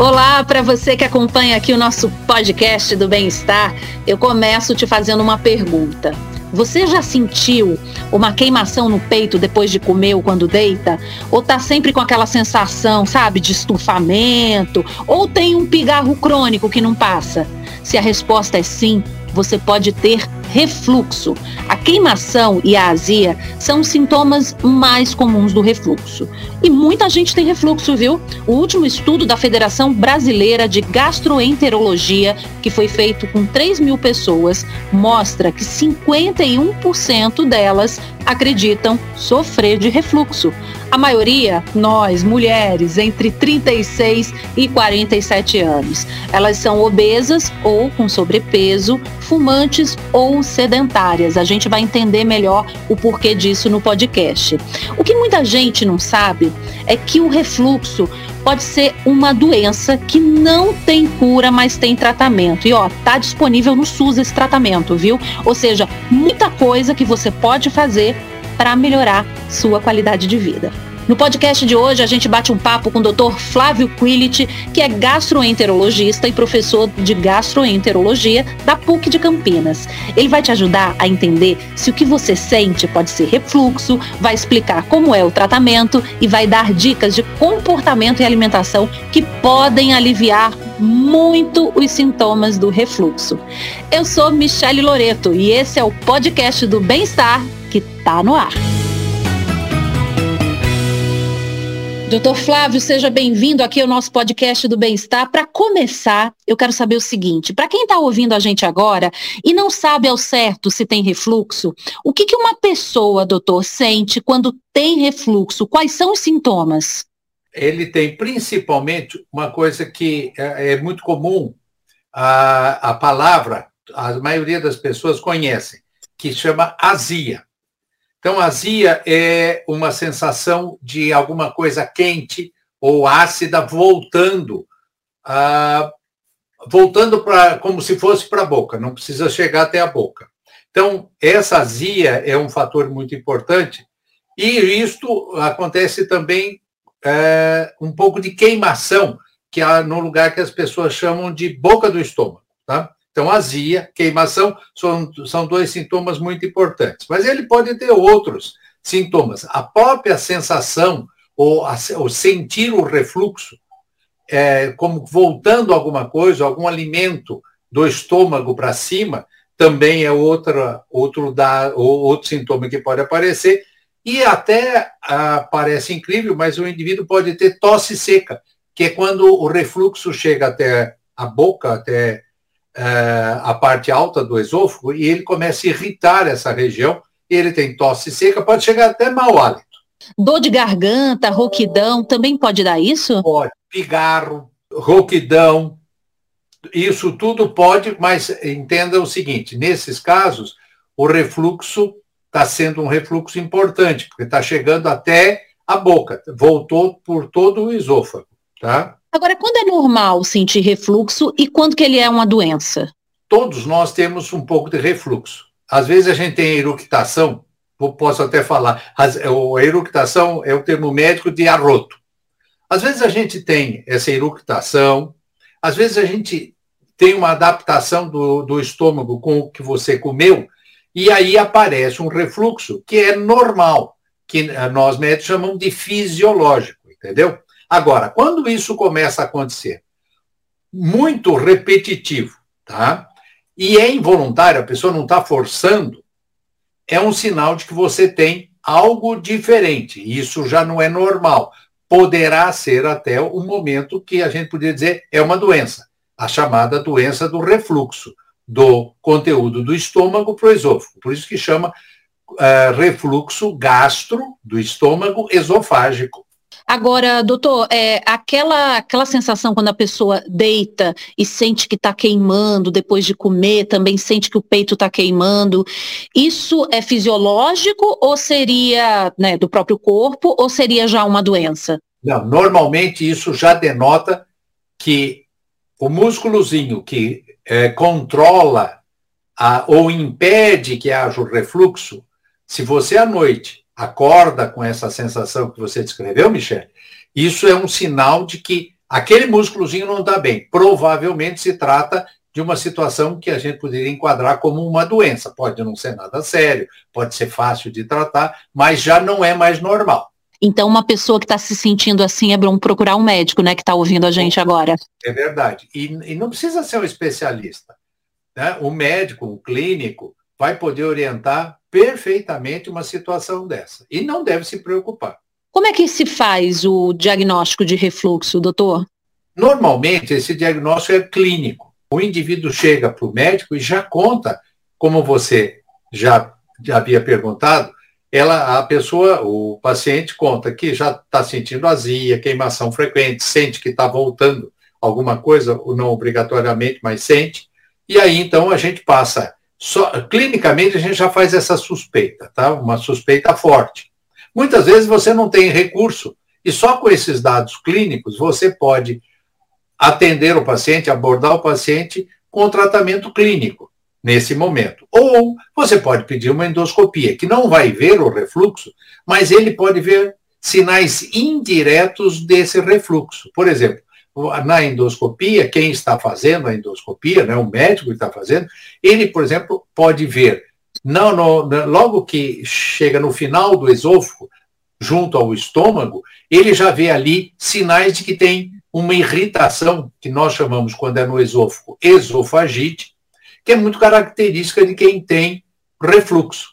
Olá, para você que acompanha aqui o nosso podcast do Bem-Estar, eu começo te fazendo uma pergunta. Você já sentiu uma queimação no peito depois de comer ou quando deita? Ou tá sempre com aquela sensação, sabe, de estufamento? Ou tem um pigarro crônico que não passa? Se a resposta é sim, você pode ter refluxo. A queimação e a azia são os sintomas mais comuns do refluxo. E muita gente tem refluxo, viu? O último estudo da Federação Brasileira de Gastroenterologia, que foi feito com 3 mil pessoas, mostra que 51% delas acreditam sofrer de refluxo. A maioria, nós, mulheres, entre 36 e 47 anos. Elas são obesas ou com sobrepeso, fumantes ou sedentárias. A gente vai entender melhor o porquê disso no podcast. O que muita gente não sabe é que o refluxo pode ser uma doença que não tem cura, mas tem tratamento. E ó, tá disponível no SUS esse tratamento, viu? Ou seja, muita coisa que você pode fazer para melhorar sua qualidade de vida. No podcast de hoje, a gente bate um papo com o Dr. Flávio Quillit, que é gastroenterologista e professor de gastroenterologia da PUC de Campinas. Ele vai te ajudar a entender se o que você sente pode ser refluxo, vai explicar como é o tratamento e vai dar dicas de comportamento e alimentação que podem aliviar muito os sintomas do refluxo. Eu sou Michele Loreto e esse é o podcast do Bem-Estar que está no ar. Doutor Flávio, seja bem-vindo aqui ao nosso podcast do Bem-Estar. Para começar, eu quero saber o seguinte: para quem está ouvindo a gente agora e não sabe ao certo se tem refluxo, o que, que uma pessoa, doutor, sente quando tem refluxo? Quais são os sintomas? Ele tem principalmente uma coisa que é, é muito comum, a, a palavra, a maioria das pessoas conhecem, que chama azia. Então, azia é uma sensação de alguma coisa quente ou ácida voltando, ah, voltando para como se fosse para a boca, não precisa chegar até a boca. Então, essa azia é um fator muito importante e isto acontece também é, um pouco de queimação, que há no lugar que as pessoas chamam de boca do estômago. Tá? Então, azia, queimação são, são dois sintomas muito importantes. Mas ele pode ter outros sintomas. A própria sensação ou, a, ou sentir o refluxo, é, como voltando alguma coisa, algum alimento do estômago para cima, também é outra, outro, da, outro sintoma que pode aparecer. E até ah, parece incrível, mas o indivíduo pode ter tosse seca, que é quando o refluxo chega até a boca, até a parte alta do esôfago e ele começa a irritar essa região. Ele tem tosse seca, pode chegar até mau hálito. Dor de garganta, rouquidão, também pode dar isso? Pode. Pigarro, rouquidão, isso tudo pode, mas entenda o seguinte: nesses casos, o refluxo está sendo um refluxo importante, porque está chegando até a boca, voltou por todo o esôfago, tá? Agora, quando é normal sentir refluxo e quando que ele é uma doença? Todos nós temos um pouco de refluxo. Às vezes a gente tem eructação, posso até falar, a eructação é o termo médico de arroto. Às vezes a gente tem essa eructação, às vezes a gente tem uma adaptação do, do estômago com o que você comeu, e aí aparece um refluxo que é normal, que nós médicos chamamos de fisiológico, entendeu? Agora, quando isso começa a acontecer muito repetitivo, tá? E é involuntário, a pessoa não está forçando, é um sinal de que você tem algo diferente. Isso já não é normal. Poderá ser até o momento que a gente poderia dizer é uma doença, a chamada doença do refluxo do conteúdo do estômago para o esôfago. Por isso que chama uh, refluxo gastro do estômago esofágico. Agora, doutor, é, aquela, aquela sensação quando a pessoa deita e sente que está queimando depois de comer, também sente que o peito está queimando, isso é fisiológico ou seria né, do próprio corpo ou seria já uma doença? Não, normalmente isso já denota que o músculozinho que é, controla a, ou impede que haja o refluxo, se você à noite acorda com essa sensação que você descreveu, Michel, isso é um sinal de que aquele músculozinho não está bem. Provavelmente se trata de uma situação que a gente poderia enquadrar como uma doença. Pode não ser nada sério, pode ser fácil de tratar, mas já não é mais normal. Então, uma pessoa que está se sentindo assim é bom procurar um médico, né, que está ouvindo a gente agora. É verdade. E, e não precisa ser um especialista. Né? O médico, o clínico, vai poder orientar perfeitamente uma situação dessa. E não deve se preocupar. Como é que se faz o diagnóstico de refluxo, doutor? Normalmente, esse diagnóstico é clínico. O indivíduo chega para o médico e já conta, como você já, já havia perguntado, ela, a pessoa, o paciente conta que já está sentindo azia, queimação frequente, sente que está voltando alguma coisa, não obrigatoriamente, mas sente, e aí então a gente passa, só, clinicamente a gente já faz essa suspeita, tá? Uma suspeita forte. Muitas vezes você não tem recurso, e só com esses dados clínicos você pode atender o paciente, abordar o paciente com tratamento clínico nesse momento. Ou você pode pedir uma endoscopia, que não vai ver o refluxo, mas ele pode ver sinais indiretos desse refluxo. Por exemplo, na endoscopia, quem está fazendo a endoscopia, né, o médico que está fazendo, ele, por exemplo, pode ver, não, no, logo que chega no final do esôfago, junto ao estômago, ele já vê ali sinais de que tem uma irritação, que nós chamamos, quando é no esôfago, esofagite, que é muito característica de quem tem refluxo.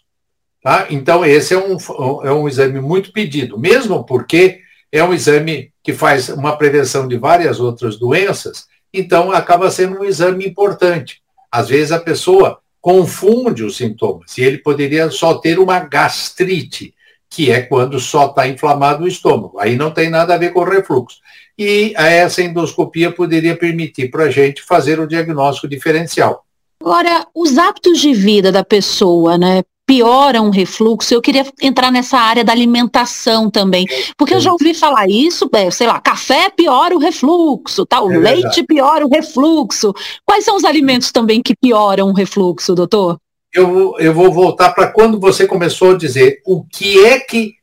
Tá? Então, esse é um, é um exame muito pedido, mesmo porque é um exame que faz uma prevenção de várias outras doenças, então acaba sendo um exame importante. Às vezes a pessoa confunde os sintomas e ele poderia só ter uma gastrite, que é quando só está inflamado o estômago. Aí não tem nada a ver com refluxo. E essa endoscopia poderia permitir para a gente fazer o diagnóstico diferencial. Agora, os hábitos de vida da pessoa, né? Pioram o refluxo. Eu queria entrar nessa área da alimentação também, porque eu já ouvi falar isso, é, sei lá, café piora o refluxo, tá? O é leite verdade. piora o refluxo. Quais são os alimentos também que pioram o refluxo, doutor? Eu, eu vou voltar para quando você começou a dizer o que é que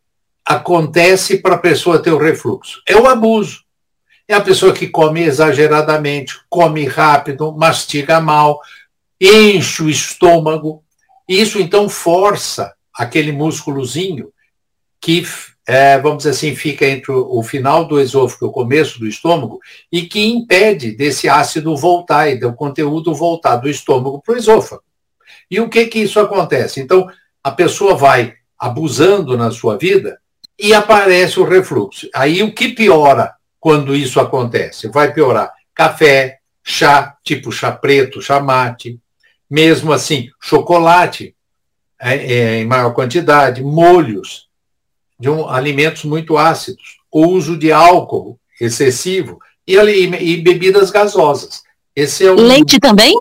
acontece para a pessoa ter o refluxo. É o abuso. É a pessoa que come exageradamente, come rápido, mastiga mal, enche o estômago. Isso então força aquele músculozinho que, é, vamos dizer assim, fica entre o, final do esôfago e o começo do estômago e que impede desse ácido voltar e do conteúdo voltar do estômago para o esôfago. E o que que isso acontece? Então, a pessoa vai abusando na sua vida e aparece o refluxo. Aí o que piora quando isso acontece? Vai piorar café, chá, tipo chá preto, chá mate, mesmo assim, chocolate é, é, em maior quantidade, molhos, de um, alimentos muito ácidos, o uso de álcool excessivo e, e, bebidas gasosas. Esse é o, leite também?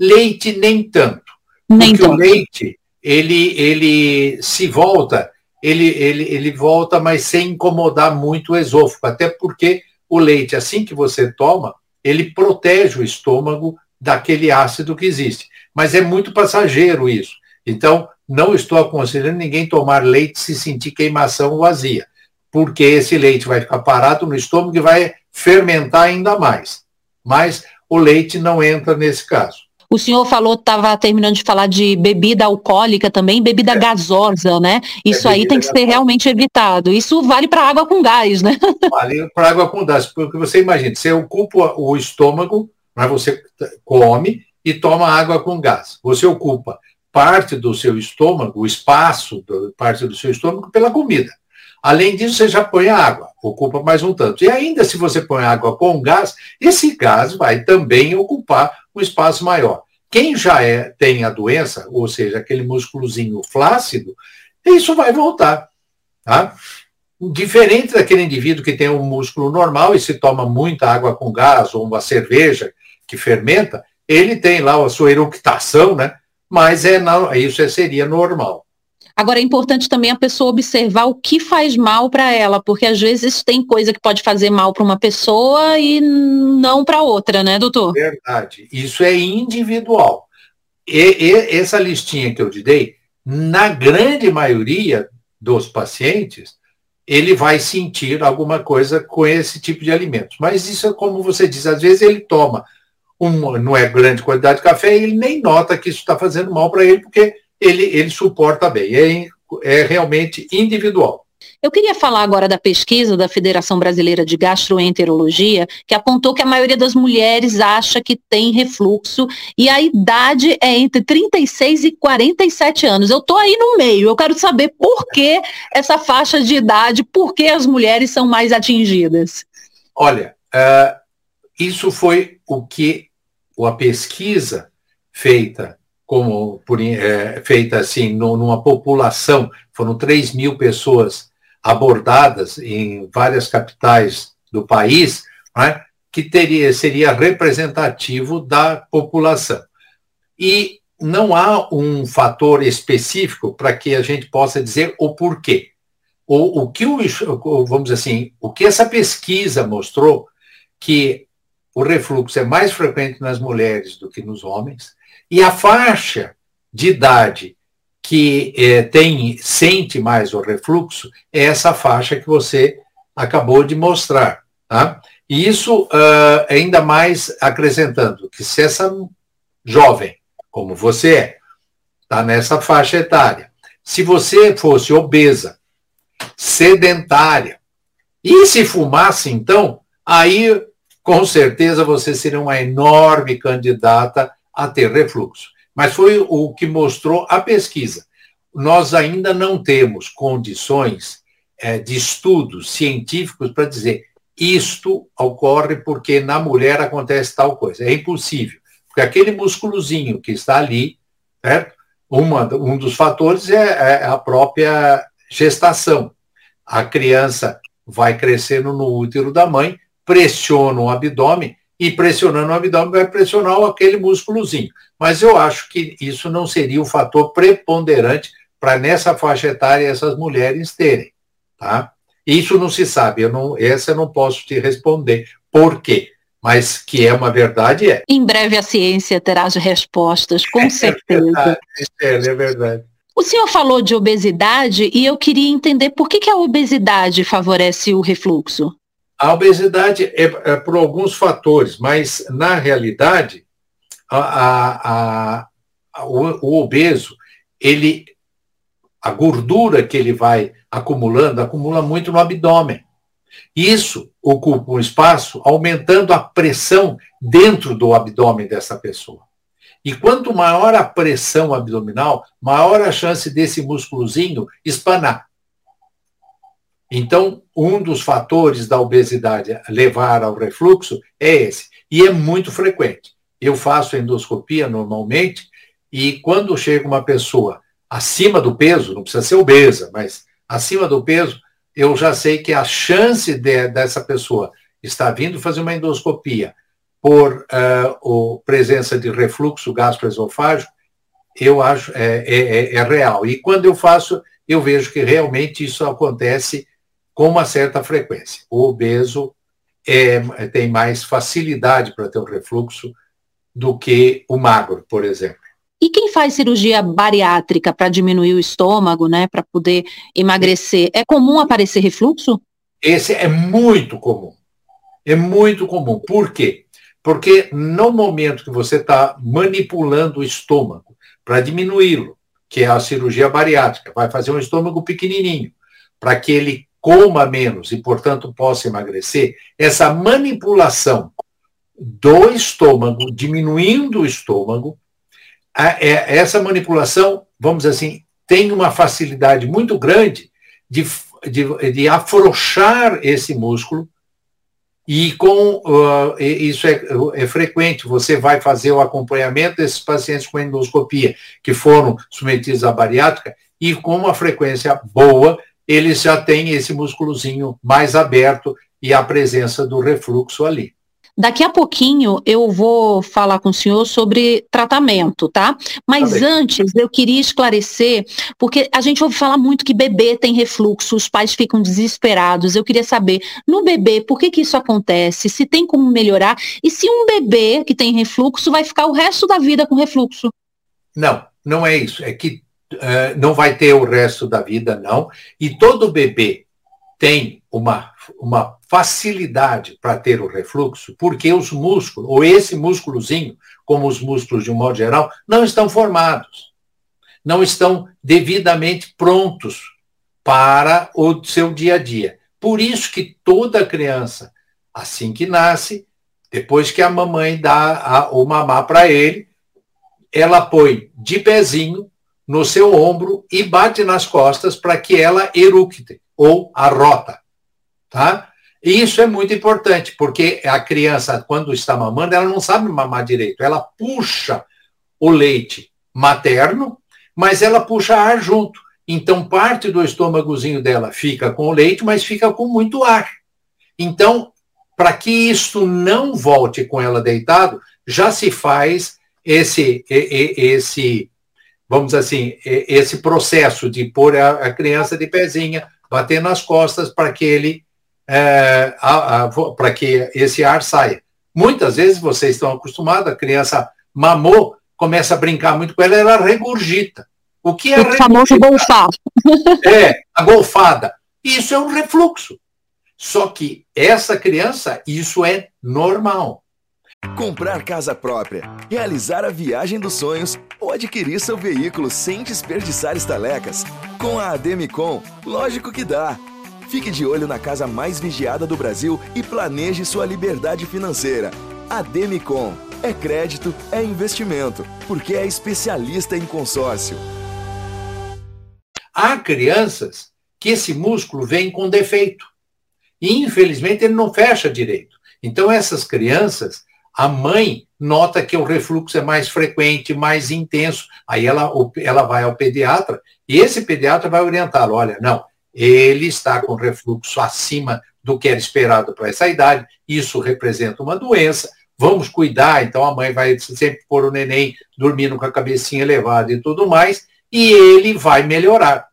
Leite nem tanto. Nem porque tanto. o leite, ele, ele se volta, ele, ele, ele volta, mas sem incomodar muito o esôfago, até porque o leite, assim que você toma, ele protege o estômago daquele ácido que existe. Mas é muito passageiro isso. Então, não estou aconselhando ninguém tomar leite se sentir queimação ou azia, porque esse leite vai ficar parado no estômago e vai fermentar ainda mais. Mas o leite não entra nesse caso. O senhor falou, estava terminando de falar de bebida alcoólica também, bebida é. gasosa, né? Isso é aí tem que gasosa. ser realmente evitado. Isso vale para água com gás, né? Vale para água com gás, porque você imagina, você ocupa o estômago mas você come e toma água com gás. Você ocupa parte do seu estômago, o espaço, parte do seu estômago, pela comida. Além disso, você já põe água, ocupa mais um tanto. E ainda se você põe água com gás, esse gás vai também ocupar um espaço maior. Quem já é, tem a doença, ou seja, aquele músculozinho flácido, isso vai voltar. Tá? Diferente daquele indivíduo que tem um músculo normal e se toma muita água com gás ou uma cerveja que fermenta, ele tem lá a sua eructação, né? Mas é não, isso seria normal. Agora é importante também a pessoa observar o que faz mal para ela, porque às vezes tem coisa que pode fazer mal para uma pessoa e não para outra, né, doutor? Verdade. Isso é individual. E, e, essa listinha que eu te dei, na grande maioria dos pacientes, ele vai sentir alguma coisa com esse tipo de alimentos. Mas isso é como você diz, às vezes ele toma um, não é grande quantidade de café e ele nem nota que isso está fazendo mal para ele, porque ele, ele suporta bem. É, é realmente individual. Eu queria falar agora da pesquisa da Federação Brasileira de Gastroenterologia, que apontou que a maioria das mulheres acha que tem refluxo e a idade é entre 36 e 47 anos. Eu estou aí no meio, eu quero saber por que essa faixa de idade, por que as mulheres são mais atingidas. Olha, uh, isso foi o que a pesquisa feita como por, é, feita assim no, numa população, foram 3 mil pessoas abordadas em várias capitais do país, né, que teria, seria representativo da população. E não há um fator específico para que a gente possa dizer o porquê. O, o que o, vamos assim, o que essa pesquisa mostrou que o refluxo é mais frequente nas mulheres do que nos homens, e a faixa de idade que é, tem, sente mais o refluxo é essa faixa que você acabou de mostrar. Tá? E isso uh, ainda mais acrescentando que se essa jovem, como você é, está nessa faixa etária, se você fosse obesa, sedentária, e se fumasse, então, aí com certeza você seria uma enorme candidata a ter refluxo. Mas foi o que mostrou a pesquisa. Nós ainda não temos condições é, de estudos científicos para dizer isto ocorre porque na mulher acontece tal coisa. É impossível. Porque aquele músculozinho que está ali, certo? Uma, um dos fatores é, é a própria gestação. A criança vai crescendo no útero da mãe, pressiona o abdômen e pressionando o abdômen vai pressionar aquele músculozinho. Mas eu acho que isso não seria o fator preponderante para nessa faixa etária essas mulheres terem, tá? Isso não se sabe, eu não, essa eu não posso te responder. Por quê? Mas que é uma verdade, é. Em breve a ciência terá as respostas, com é certeza. É verdade, é verdade. O senhor falou de obesidade e eu queria entender por que, que a obesidade favorece o refluxo. A obesidade é, é por alguns fatores, mas na realidade a, a, a, o, o obeso ele a gordura que ele vai acumulando acumula muito no abdômen. Isso ocupa um espaço aumentando a pressão dentro do abdômen dessa pessoa. E quanto maior a pressão abdominal, maior a chance desse músculozinho espanar. Então, um dos fatores da obesidade levar ao refluxo é esse. E é muito frequente. Eu faço endoscopia normalmente e quando chega uma pessoa acima do peso, não precisa ser obesa, mas acima do peso, eu já sei que a chance de, dessa pessoa estar vindo fazer uma endoscopia por uh, o presença de refluxo gastroesofágico, eu acho é, é, é, é real. E quando eu faço, eu vejo que realmente isso acontece com uma certa frequência. O obeso é, tem mais facilidade para ter o refluxo do que o magro, por exemplo. E quem faz cirurgia bariátrica para diminuir o estômago, né, para poder emagrecer, é comum aparecer refluxo? Esse é muito comum. É muito comum. Por quê? Porque no momento que você está manipulando o estômago para diminuí-lo, que é a cirurgia bariátrica, vai fazer um estômago pequenininho, para que ele coma menos e, portanto, possa emagrecer, essa manipulação do estômago, diminuindo o estômago, é, essa manipulação, vamos dizer assim, tem uma facilidade muito grande de, de, de afrouxar esse músculo e com uh, isso é, é, frequente, você vai fazer o acompanhamento desses pacientes com endoscopia que foram submetidos à bariátrica e com uma frequência boa, eles já têm esse músculozinho mais aberto e a presença do refluxo ali. Daqui a pouquinho eu vou falar com o senhor sobre tratamento, tá? Mas tá antes eu queria esclarecer, porque a gente ouve falar muito que bebê tem refluxo, os pais ficam desesperados. Eu queria saber, no bebê, por que, que isso acontece? Se tem como melhorar? E se um bebê que tem refluxo vai ficar o resto da vida com refluxo? Não, não é isso. É que uh, não vai ter o resto da vida, não. E todo bebê tem uma, uma facilidade para ter o refluxo, porque os músculos, ou esse músculozinho, como os músculos de um modo geral, não estão formados, não estão devidamente prontos para o seu dia a dia. Por isso que toda criança, assim que nasce, depois que a mamãe dá a, o mamar para ele, ela põe de pezinho no seu ombro e bate nas costas para que ela eructe ou a rota, tá? E isso é muito importante, porque a criança, quando está mamando, ela não sabe mamar direito. Ela puxa o leite materno, mas ela puxa ar junto. Então, parte do estômagozinho dela fica com o leite, mas fica com muito ar. Então, para que isso não volte com ela deitado, já se faz esse, esse vamos dizer assim, esse processo de pôr a criança de pezinha, bater nas costas para que ele é, para que esse ar saia. Muitas vezes vocês estão acostumados, a criança mamou, começa a brincar muito com ela, ela regurgita. O que é o famoso golfar. É, a golfada. Isso é um refluxo. Só que essa criança, isso é normal. Comprar casa própria, realizar a viagem dos sonhos ou adquirir seu veículo sem desperdiçar estalecas. Com a Ademicon, lógico que dá. Fique de olho na casa mais vigiada do Brasil e planeje sua liberdade financeira. Ademicon. É crédito, é investimento, porque é especialista em consórcio. Há crianças que esse músculo vem com defeito. E, infelizmente, ele não fecha direito. Então, essas crianças, a mãe nota que o refluxo é mais frequente, mais intenso. Aí ela, ela vai ao pediatra e esse pediatra vai orientá-lo. Olha, não, ele está com refluxo acima do que era esperado para essa idade, isso representa uma doença, vamos cuidar, então a mãe vai sempre pôr o neném dormindo com a cabecinha elevada e tudo mais, e ele vai melhorar.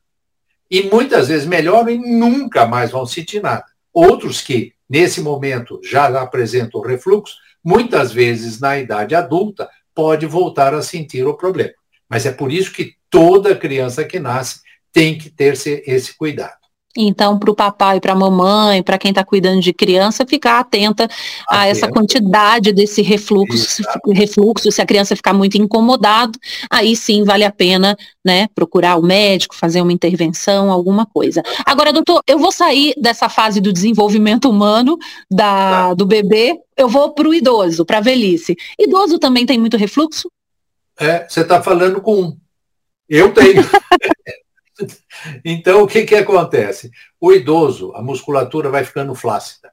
E muitas vezes melhoram e nunca mais vão sentir nada. Outros que, nesse momento, já apresentam refluxo, muitas vezes na idade adulta, pode voltar a sentir o problema. Mas é por isso que toda criança que nasce tem que ter esse cuidado. Então, para o papai, para a mamãe, para quem está cuidando de criança, ficar atenta a essa quantidade desse refluxo, se, refluxo, se a criança ficar muito incomodado, aí sim vale a pena, né, procurar o médico, fazer uma intervenção, alguma coisa. Agora, doutor, eu vou sair dessa fase do desenvolvimento humano da, tá. do bebê, eu vou para o idoso, para a velhice. Idoso também tem muito refluxo? É, você está falando com eu tenho. Então, o que, que acontece? O idoso, a musculatura vai ficando flácida.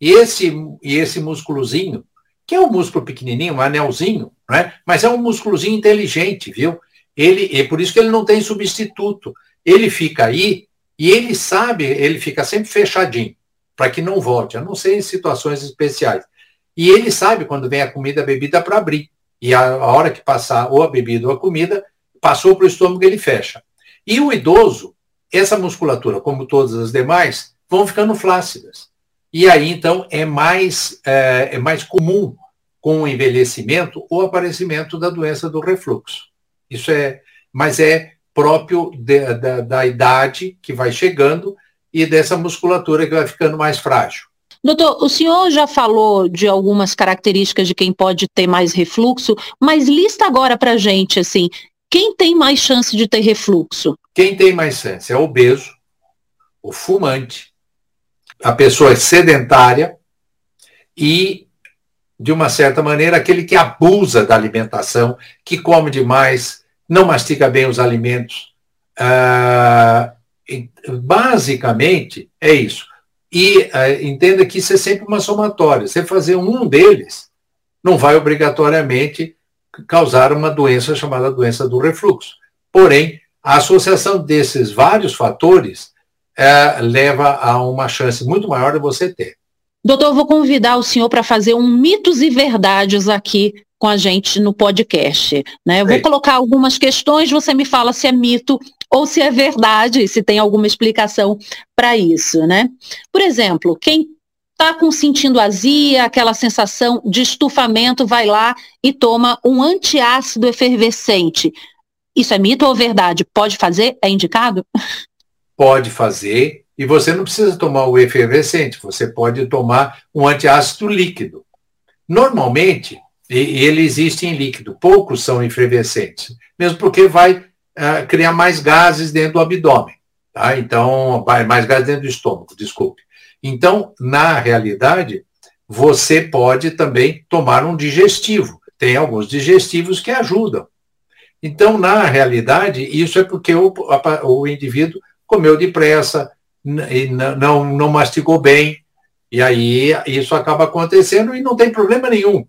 E esse, e esse músculozinho, que é um músculo pequenininho, um anelzinho, né? mas é um músculozinho inteligente, viu? Ele, é por isso que ele não tem substituto. Ele fica aí e ele sabe, ele fica sempre fechadinho, para que não volte, a não ser em situações especiais. E ele sabe quando vem a comida, a bebida para abrir. E a, a hora que passar ou a bebida ou a comida, passou para o estômago, ele fecha. E o idoso, essa musculatura, como todas as demais, vão ficando flácidas. E aí, então, é mais, é, é mais comum com o envelhecimento o aparecimento da doença do refluxo. Isso é, mas é próprio de, da, da idade que vai chegando e dessa musculatura que vai ficando mais frágil. Doutor, o senhor já falou de algumas características de quem pode ter mais refluxo, mas lista agora para gente, assim, quem tem mais chance de ter refluxo? Quem tem mais chance é o obeso, o fumante, a pessoa sedentária e, de uma certa maneira, aquele que abusa da alimentação, que come demais, não mastiga bem os alimentos. Ah, basicamente, é isso. E ah, entenda que isso é sempre uma somatória. Você fazer um deles não vai obrigatoriamente causar uma doença chamada doença do refluxo. Porém, a associação desses vários fatores é, leva a uma chance muito maior de você ter. Doutor, eu vou convidar o senhor para fazer um mitos e verdades aqui com a gente no podcast. Né? Eu vou colocar algumas questões, você me fala se é mito ou se é verdade, se tem alguma explicação para isso. Né? Por exemplo, quem está com sentindo azia, aquela sensação de estufamento, vai lá e toma um antiácido efervescente. Isso é mito ou verdade? Pode fazer? É indicado? Pode fazer e você não precisa tomar o efervescente, você pode tomar um antiácido líquido. Normalmente, ele existe em líquido, poucos são efervescentes, mesmo porque vai uh, criar mais gases dentro do abdômen. Tá? Então, mais gases dentro do estômago, desculpe. Então, na realidade, você pode também tomar um digestivo. Tem alguns digestivos que ajudam. Então, na realidade, isso é porque o, o indivíduo comeu depressa, não, não mastigou bem, e aí isso acaba acontecendo e não tem problema nenhum.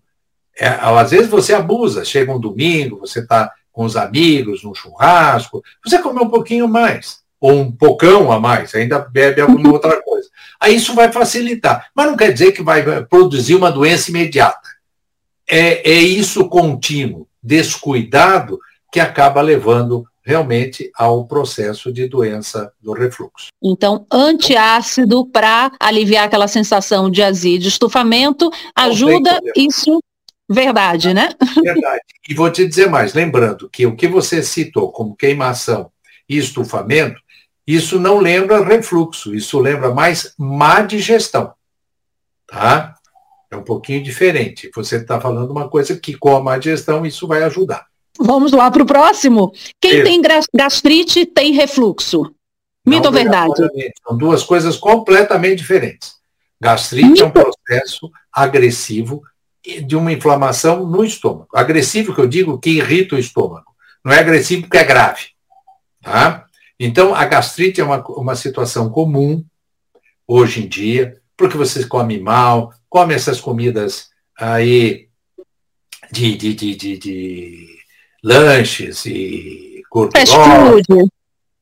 É, às vezes você abusa, chega um domingo, você está com os amigos, num churrasco, você come um pouquinho mais, ou um pocão a mais, ainda bebe alguma outra coisa. Aí isso vai facilitar, mas não quer dizer que vai produzir uma doença imediata. É, é isso contínuo, descuidado, que acaba levando realmente ao processo de doença do refluxo. Então, antiácido para aliviar aquela sensação de azia de estufamento ajuda isso verdade, né? Verdade. E vou te dizer mais, lembrando que o que você citou como queimação e estufamento, isso não lembra refluxo, isso lembra mais má digestão. Tá? É um pouquinho diferente. Você está falando uma coisa que com a má digestão isso vai ajudar. Vamos lá para o próximo. Quem Isso. tem gastrite tem refluxo. Mito ou verdade? São duas coisas completamente diferentes. Gastrite Mito. é um processo agressivo de uma inflamação no estômago. Agressivo que eu digo que irrita o estômago. Não é agressivo porque é grave. Tá? Então, a gastrite é uma, uma situação comum hoje em dia, porque você come mal, come essas comidas aí de, de, de, de, de lanches e gordurosa.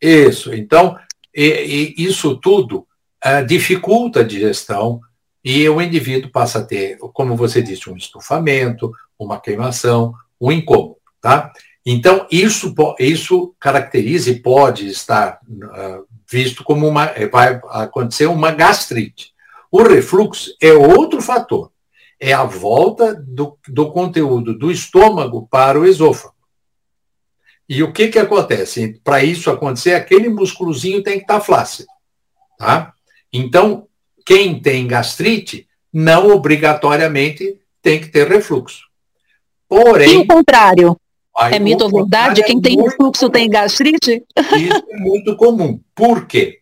Isso. Então, e, e isso tudo uh, dificulta a digestão e o indivíduo passa a ter, como você disse, um estufamento, uma queimação, um incômodo, tá? Então, isso, isso caracteriza e pode estar uh, visto como uma, eh, vai acontecer uma gastrite. O refluxo é outro fator, é a volta do, do conteúdo do estômago para o esôfago. E o que, que acontece? Para isso acontecer, aquele músculozinho tem que estar tá flácido. Tá? Então, quem tem gastrite, não obrigatoriamente tem que ter refluxo. Porém. E o contrário? Aí, é mito ou verdade? Quem é tem refluxo comum. tem gastrite? Isso é muito comum. Por quê?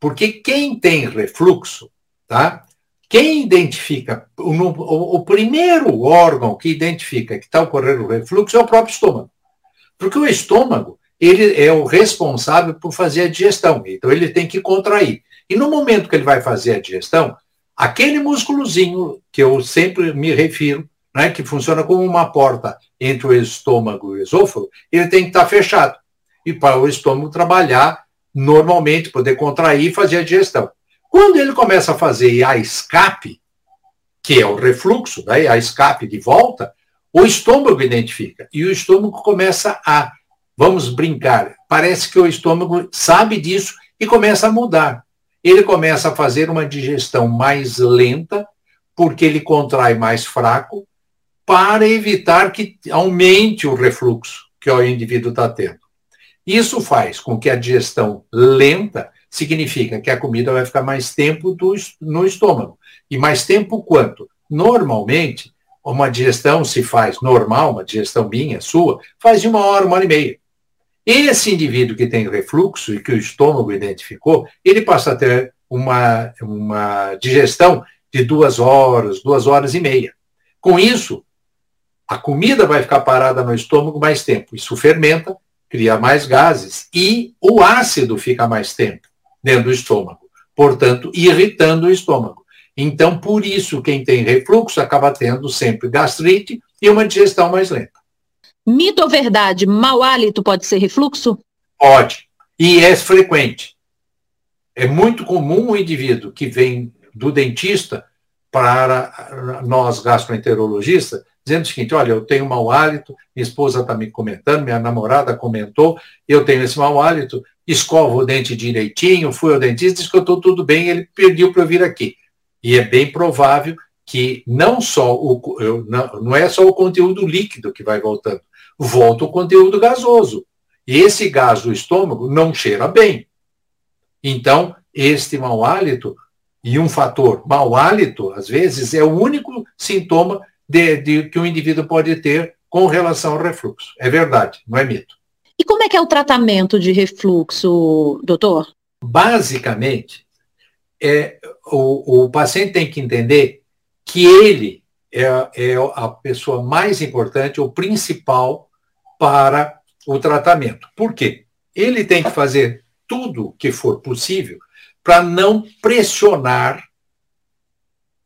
Porque quem tem refluxo, tá? Quem identifica, o, o, o primeiro órgão que identifica que está ocorrendo o refluxo é o próprio estômago. Porque o estômago, ele é o responsável por fazer a digestão. Então, ele tem que contrair. E no momento que ele vai fazer a digestão, aquele músculozinho que eu sempre me refiro, né, que funciona como uma porta entre o estômago e o esôfago, ele tem que estar fechado. E para o estômago trabalhar normalmente, poder contrair e fazer a digestão. Quando ele começa a fazer a escape, que é o refluxo, daí a escape de volta, o estômago identifica e o estômago começa a, vamos brincar, parece que o estômago sabe disso e começa a mudar. Ele começa a fazer uma digestão mais lenta, porque ele contrai mais fraco, para evitar que aumente o refluxo que o indivíduo está tendo. Isso faz com que a digestão lenta significa que a comida vai ficar mais tempo do, no estômago. E mais tempo quanto? Normalmente, uma digestão se faz normal, uma digestão minha, sua, faz de uma hora, uma hora e meia. Esse indivíduo que tem refluxo e que o estômago identificou, ele passa a ter uma, uma digestão de duas horas, duas horas e meia. Com isso, a comida vai ficar parada no estômago mais tempo. Isso fermenta, cria mais gases e o ácido fica mais tempo dentro do estômago, portanto, irritando o estômago. Então, por isso, quem tem refluxo acaba tendo sempre gastrite e uma digestão mais lenta. Mito ou verdade, mau hálito pode ser refluxo? Pode. E é frequente. É muito comum o indivíduo que vem do dentista para nós gastroenterologistas, dizendo o seguinte: olha, eu tenho mau hálito, minha esposa está me comentando, minha namorada comentou, eu tenho esse mau hálito, escovo o dente direitinho, fui ao dentista, disse que eu estou tudo bem, ele pediu para eu vir aqui. E é bem provável que não só o não, não é só o conteúdo líquido que vai voltando, volta o conteúdo gasoso. E esse gás do estômago não cheira bem. Então, este mau hálito, e um fator, mau hálito, às vezes, é o único sintoma de, de, que o indivíduo pode ter com relação ao refluxo. É verdade, não é mito. E como é que é o tratamento de refluxo, doutor? Basicamente, é, o, o paciente tem que entender que ele é, é a pessoa mais importante, o principal para o tratamento. Por quê? Ele tem que fazer tudo que for possível para não pressionar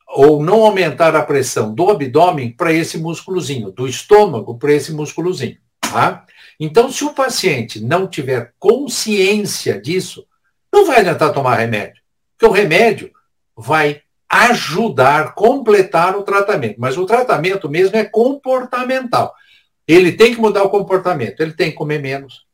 ou não aumentar a pressão do abdômen para esse músculozinho, do estômago para esse músculozinho. Tá? Então, se o paciente não tiver consciência disso, não vai adiantar tomar remédio, porque o remédio vai ajudar, completar o tratamento, mas o tratamento mesmo é comportamental. Ele tem que mudar o comportamento, ele tem que comer menos,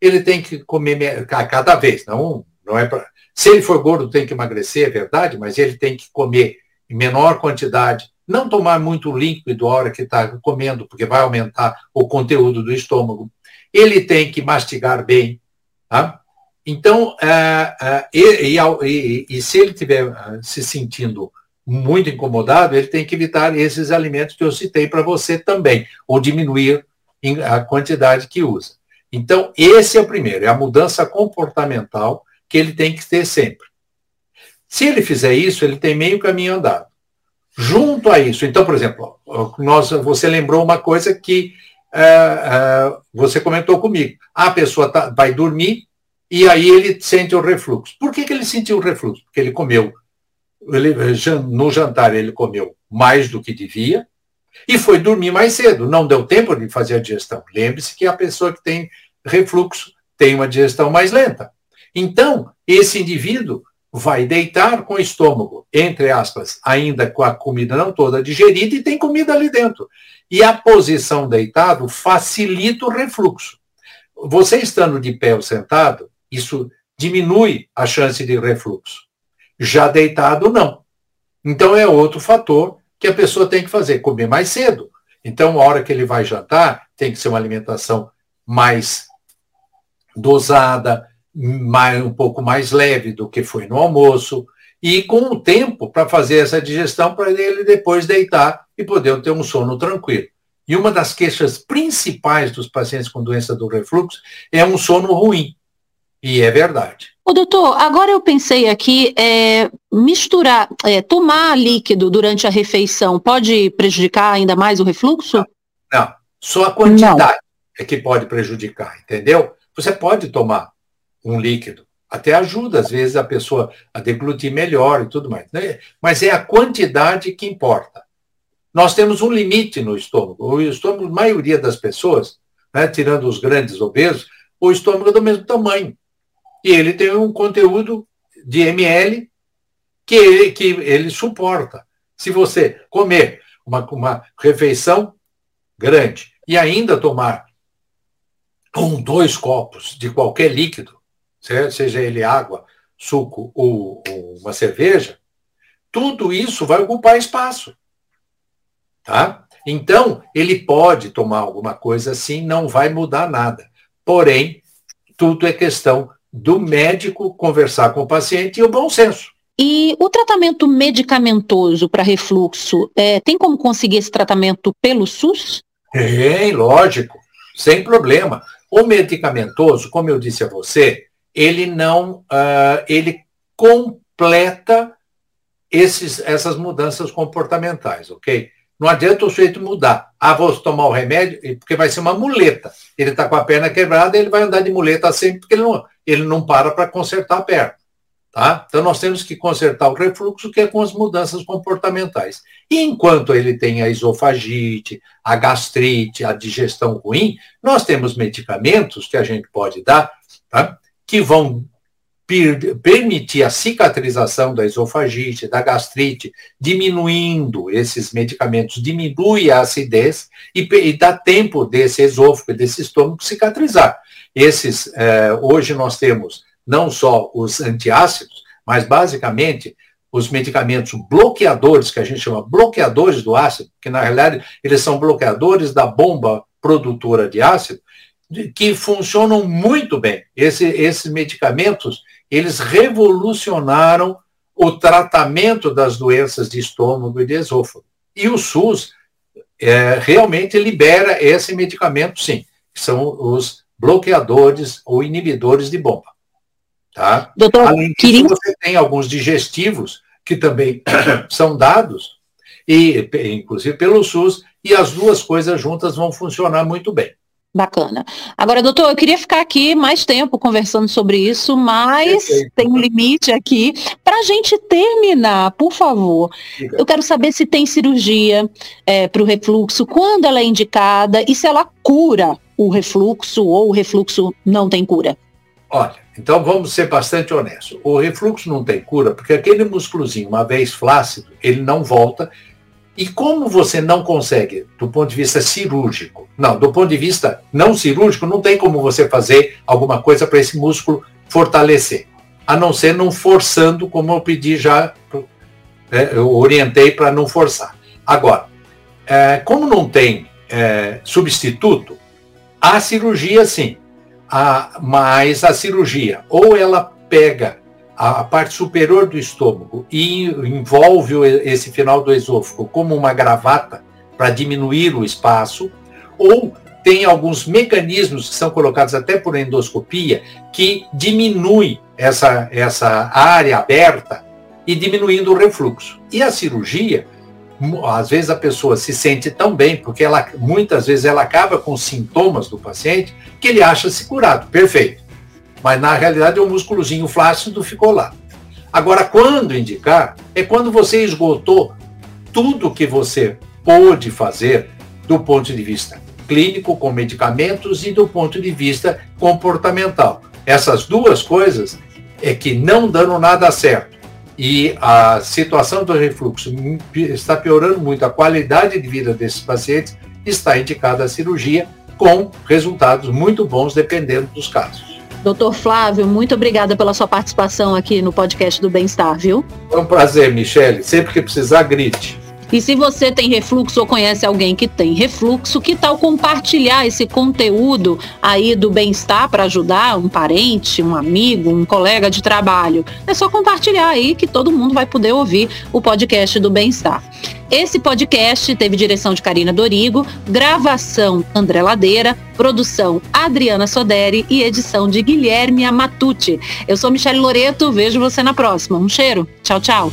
ele tem que comer cada vez, não, não é para. Se ele for gordo, tem que emagrecer, é verdade, mas ele tem que comer em menor quantidade, não tomar muito líquido a hora que está comendo, porque vai aumentar o conteúdo do estômago. Ele tem que mastigar bem. Tá? Então, é, é, e, e, e, se ele estiver é, se sentindo muito incomodado, ele tem que evitar esses alimentos que eu citei para você também, ou diminuir a quantidade que usa. Então, esse é o primeiro, é a mudança comportamental que ele tem que ter sempre. Se ele fizer isso, ele tem meio caminho andado. Junto a isso, então, por exemplo, nós, você lembrou uma coisa que uh, uh, você comentou comigo. A pessoa tá, vai dormir e aí ele sente o refluxo. Por que, que ele sentiu o refluxo? Porque ele comeu, ele, no jantar ele comeu mais do que devia e foi dormir mais cedo. Não deu tempo de fazer a digestão. Lembre-se que a pessoa que tem refluxo tem uma digestão mais lenta. Então, esse indivíduo vai deitar com o estômago, entre aspas, ainda com a comida não toda digerida e tem comida ali dentro. E a posição deitado facilita o refluxo. Você estando de pé ou sentado, isso diminui a chance de refluxo. Já deitado, não. Então é outro fator que a pessoa tem que fazer, comer mais cedo. Então, a hora que ele vai jantar, tem que ser uma alimentação mais dosada, mais, um pouco mais leve do que foi no almoço, e com o tempo para fazer essa digestão para ele depois deitar e poder ter um sono tranquilo. E uma das queixas principais dos pacientes com doença do refluxo é um sono ruim. E é verdade. Ô, doutor, agora eu pensei aqui, é, misturar, é, tomar líquido durante a refeição pode prejudicar ainda mais o refluxo? Não, não. só a quantidade não. é que pode prejudicar, entendeu? Você pode tomar um líquido. Até ajuda, às vezes, a pessoa a deglutir melhor e tudo mais. Né? Mas é a quantidade que importa. Nós temos um limite no estômago. O estômago, a maioria das pessoas, né, tirando os grandes obesos, o estômago é do mesmo tamanho. E ele tem um conteúdo de ml que ele, que ele suporta. Se você comer uma, uma refeição grande e ainda tomar um, dois copos de qualquer líquido, seja ele água, suco ou, ou uma cerveja, tudo isso vai ocupar espaço. Tá? Então, ele pode tomar alguma coisa assim, não vai mudar nada. Porém, tudo é questão do médico conversar com o paciente e o bom senso. E o tratamento medicamentoso para refluxo, é, tem como conseguir esse tratamento pelo SUS? Tem, lógico, sem problema. O medicamentoso, como eu disse a você, ele não, uh, ele completa esses, essas mudanças comportamentais, ok? Não adianta o sujeito mudar. Ah, vou tomar o remédio, porque vai ser uma muleta. Ele está com a perna quebrada, ele vai andar de muleta sempre, porque ele não, ele não para para consertar a perna. Tá? Então, nós temos que consertar o refluxo, que é com as mudanças comportamentais. E enquanto ele tem a esofagite, a gastrite, a digestão ruim, nós temos medicamentos que a gente pode dar, tá? Que vão permitir a cicatrização da esofagite, da gastrite, diminuindo esses medicamentos, diminui a acidez e, e dá tempo desse esôfago, desse estômago cicatrizar. Esses, eh, hoje nós temos não só os antiácidos, mas basicamente os medicamentos bloqueadores, que a gente chama bloqueadores do ácido, que na realidade eles são bloqueadores da bomba produtora de ácido, que funcionam muito bem. Esse, esses medicamentos, eles revolucionaram o tratamento das doenças de estômago e de esôfago. E o SUS é, realmente libera esse medicamento, sim, que são os bloqueadores ou inibidores de bomba. Tá? Doutor, Além disso, você tem alguns digestivos que também são dados, e inclusive pelo SUS, e as duas coisas juntas vão funcionar muito bem. Bacana. Agora, doutor, eu queria ficar aqui mais tempo conversando sobre isso, mas Perfeito. tem um limite aqui. Para a gente terminar, por favor, Diga. eu quero saber se tem cirurgia é, para o refluxo, quando ela é indicada e se ela cura o refluxo ou o refluxo não tem cura. Olha, então vamos ser bastante honestos. O refluxo não tem cura porque aquele músculozinho, uma vez flácido, ele não volta e como você não consegue, do ponto de vista cirúrgico, não, do ponto de vista não cirúrgico, não tem como você fazer alguma coisa para esse músculo fortalecer, a não ser não forçando, como eu pedi já, né, eu orientei para não forçar. Agora, é, como não tem é, substituto, a cirurgia sim, a, mas a cirurgia, ou ela pega a parte superior do estômago e envolve esse final do esôfago como uma gravata para diminuir o espaço, ou tem alguns mecanismos que são colocados até por endoscopia que diminui essa, essa área aberta e diminuindo o refluxo. E a cirurgia, às vezes a pessoa se sente tão bem, porque ela muitas vezes ela acaba com sintomas do paciente, que ele acha-se curado. Perfeito mas na realidade o músculozinho flácido ficou lá. Agora, quando indicar, é quando você esgotou tudo que você pôde fazer do ponto de vista clínico, com medicamentos, e do ponto de vista comportamental. Essas duas coisas é que não dando nada certo. E a situação do refluxo está piorando muito a qualidade de vida desses pacientes, está indicada a cirurgia com resultados muito bons dependendo dos casos. Doutor Flávio, muito obrigada pela sua participação aqui no podcast do Bem-Estar, viu? É um prazer, Michele. Sempre que precisar, grite. E se você tem refluxo ou conhece alguém que tem refluxo, que tal compartilhar esse conteúdo aí do bem-estar para ajudar um parente, um amigo, um colega de trabalho? É só compartilhar aí que todo mundo vai poder ouvir o podcast do bem-estar. Esse podcast teve direção de Karina Dorigo, gravação André Ladeira, produção Adriana Soderi e edição de Guilherme Amatucci. Eu sou Michele Loreto, vejo você na próxima. Um cheiro. Tchau, tchau.